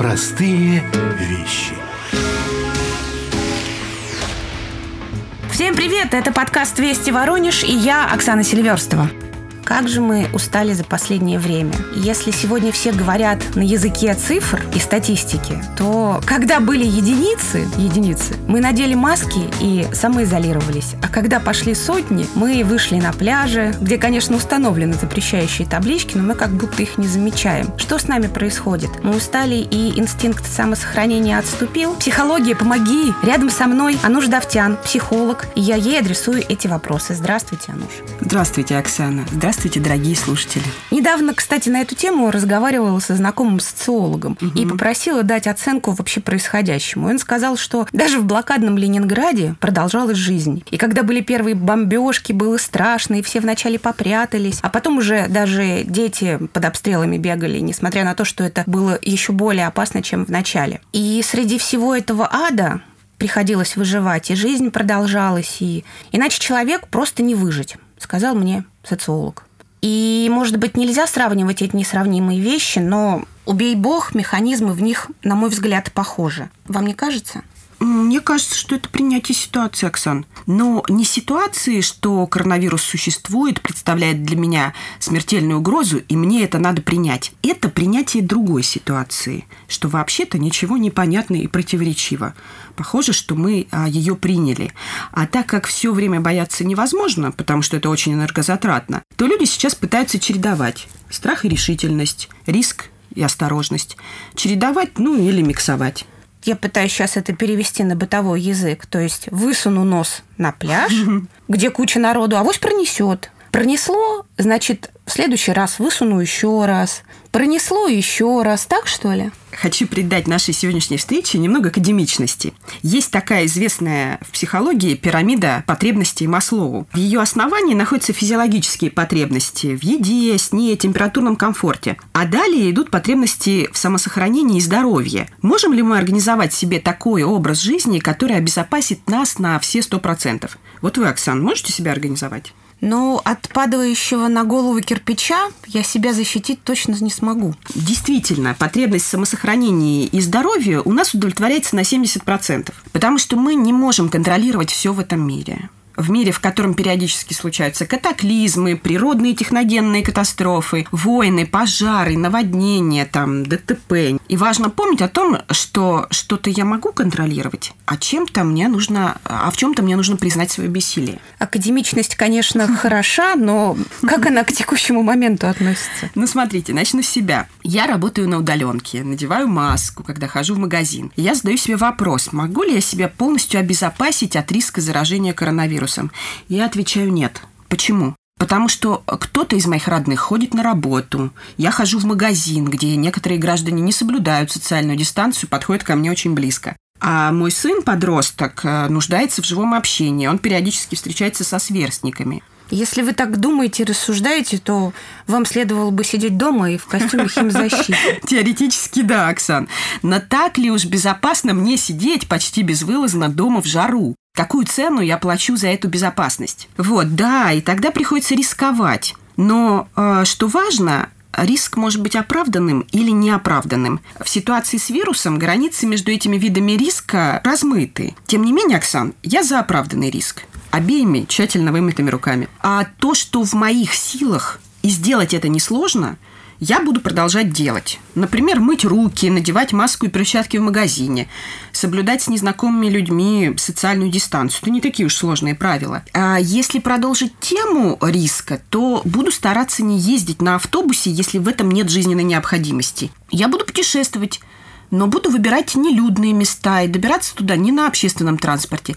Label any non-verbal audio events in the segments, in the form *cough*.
Простые вещи. Всем привет! Это подкаст «Вести Воронеж» и я, Оксана Сильверстова. Как же мы устали за последнее время. Если сегодня все говорят на языке цифр и статистики, то когда были единицы, единицы, мы надели маски и самоизолировались. А когда пошли сотни, мы вышли на пляже, где, конечно, установлены запрещающие таблички, но мы как будто их не замечаем. Что с нами происходит? Мы устали и инстинкт самосохранения отступил. Психология, помоги! Рядом со мной Ануш Давтян, психолог, и я ей адресую эти вопросы. Здравствуйте, Ануш. Здравствуйте, Оксана. Здравствуйте Здравствуйте, дорогие слушатели. Недавно, кстати, на эту тему разговаривала со знакомым социологом угу. и попросила дать оценку вообще происходящему. Он сказал, что даже в блокадном Ленинграде продолжалась жизнь. И когда были первые бомбежки, было страшно, и все вначале попрятались, а потом уже даже дети под обстрелами бегали, несмотря на то, что это было еще более опасно, чем в начале. И среди всего этого ада приходилось выживать, и жизнь продолжалась, и иначе человек просто не выжить, сказал мне социолог. И, может быть, нельзя сравнивать эти несравнимые вещи, но убей бог, механизмы в них, на мой взгляд, похожи. Вам не кажется? Мне кажется, что это принятие ситуации, Оксан. Но не ситуации, что коронавирус существует, представляет для меня смертельную угрозу, и мне это надо принять. Это принятие другой ситуации, что вообще-то ничего не понятно и противоречиво. Похоже, что мы а, ее приняли. А так как все время бояться невозможно, потому что это очень энергозатратно, то люди сейчас пытаются чередовать страх и решительность, риск и осторожность. Чередовать, ну или миксовать я пытаюсь сейчас это перевести на бытовой язык. То есть высуну нос на пляж, *laughs* где куча народу, а авось пронесет. Пронесло, значит, в следующий раз высуну еще раз. Пронесло еще раз, так что ли? Хочу придать нашей сегодняшней встрече немного академичности. Есть такая известная в психологии пирамида потребностей Маслоу. В ее основании находятся физиологические потребности в еде, сне, температурном комфорте. А далее идут потребности в самосохранении и здоровье. Можем ли мы организовать себе такой образ жизни, который обезопасит нас на все сто процентов? Вот вы, Оксан, можете себя организовать? Но от падающего на голову кирпича я себя защитить точно не смогу. Действительно, потребность в самосохранении и здоровья у нас удовлетворяется на 70%, потому что мы не можем контролировать все в этом мире в мире, в котором периодически случаются катаклизмы, природные техногенные катастрофы, войны, пожары, наводнения, там, ДТП. И важно помнить о том, что что-то я могу контролировать, а чем-то мне нужно, а в чем-то мне нужно признать свое бессилие. Академичность, конечно, *laughs* хороша, но как она к текущему моменту относится? Ну, смотрите, начну с себя. Я работаю на удаленке, надеваю маску, когда хожу в магазин. я задаю себе вопрос, могу ли я себя полностью обезопасить от риска заражения коронавирусом? Вопросом? Я отвечаю нет. Почему? Потому что кто-то из моих родных ходит на работу. Я хожу в магазин, где некоторые граждане не соблюдают социальную дистанцию, подходят ко мне очень близко. А мой сын, подросток, э, нуждается в живом общении. Он периодически встречается со сверстниками. Если вы так думаете и рассуждаете, то вам следовало бы сидеть дома и в костюме химзащиты. *laughs* Теоретически да, Оксан. Но так ли уж безопасно мне сидеть почти безвылазно дома в жару? Какую цену я плачу за эту безопасность? Вот, да, и тогда приходится рисковать. Но э, что важно, риск может быть оправданным или неоправданным. В ситуации с вирусом границы между этими видами риска размыты. Тем не менее, Оксан, я за оправданный риск. Обеими тщательно вымытыми руками. А то, что в моих силах, и сделать это несложно – я буду продолжать делать. Например, мыть руки, надевать маску и перчатки в магазине, соблюдать с незнакомыми людьми социальную дистанцию. Это не такие уж сложные правила. А если продолжить тему риска, то буду стараться не ездить на автобусе, если в этом нет жизненной необходимости. Я буду путешествовать, но буду выбирать нелюдные места и добираться туда не на общественном транспорте.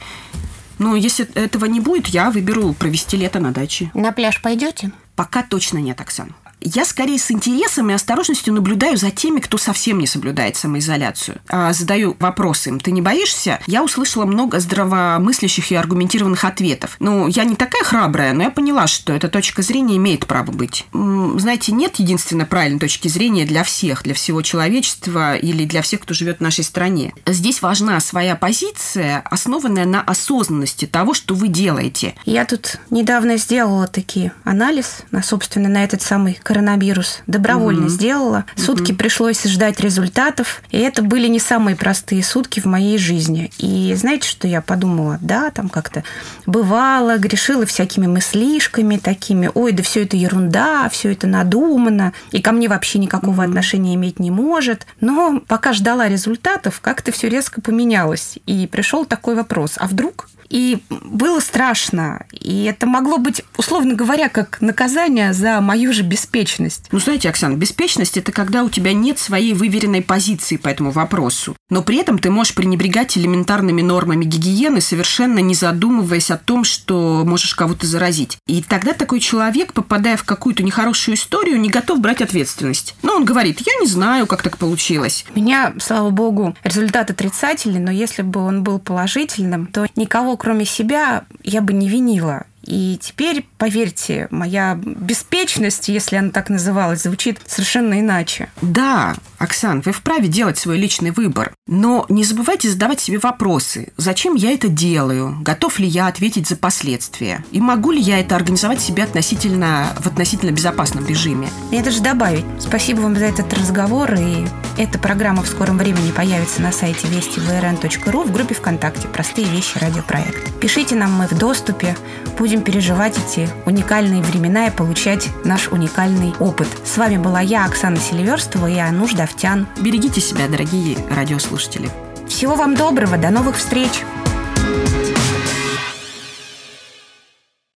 Но если этого не будет, я выберу провести лето на даче. На пляж пойдете? Пока точно нет, Оксана. Я скорее с интересом и осторожностью наблюдаю за теми, кто совсем не соблюдает самоизоляцию. А задаю вопросы им. Ты не боишься? Я услышала много здравомыслящих и аргументированных ответов. Ну, я не такая храбрая, но я поняла, что эта точка зрения имеет право быть. Знаете, нет единственно правильной точки зрения для всех, для всего человечества или для всех, кто живет в нашей стране. Здесь важна своя позиция, основанная на осознанности того, что вы делаете. Я тут недавно сделала таки анализ, на, собственно, на этот самый коронавирус. Добровольно угу. сделала. Сутки угу. пришлось ждать результатов. И это были не самые простые сутки в моей жизни. И знаете, что я подумала? Да, там как-то бывало, грешила всякими мыслишками такими. Ой, да все это ерунда, все это надумано. И ко мне вообще никакого угу. отношения иметь не может. Но пока ждала результатов, как-то все резко поменялось. И пришел такой вопрос. А вдруг и было страшно. И это могло быть, условно говоря, как наказание за мою же беспечность. Ну, знаете, Оксана, беспечность – это когда у тебя нет своей выверенной позиции по этому вопросу. Но при этом ты можешь пренебрегать элементарными нормами гигиены, совершенно не задумываясь о том, что можешь кого-то заразить. И тогда такой человек, попадая в какую-то нехорошую историю, не готов брать ответственность. Но он говорит, я не знаю, как так получилось. У меня, слава богу, результат отрицательный, но если бы он был положительным, то никого, кроме себя, я бы не винила. И теперь, поверьте, моя беспечность, если она так называлась, звучит совершенно иначе. Да, Оксан, вы вправе делать свой личный выбор. Но не забывайте задавать себе вопросы. Зачем я это делаю? Готов ли я ответить за последствия? И могу ли я это организовать себе относительно, в относительно безопасном режиме? Я даже добавить. Спасибо вам за этот разговор. И эта программа в скором времени появится на сайте вестиврн.ру в группе ВКонтакте «Простые вещи. Радиопроект». Пишите нам, мы в доступе. Будем переживать эти уникальные времена и получать наш уникальный опыт. С вами была я, Оксана Селиверстова и Ануш Давтян. Берегите себя, дорогие радиослушатели. Всего вам доброго, до новых встреч!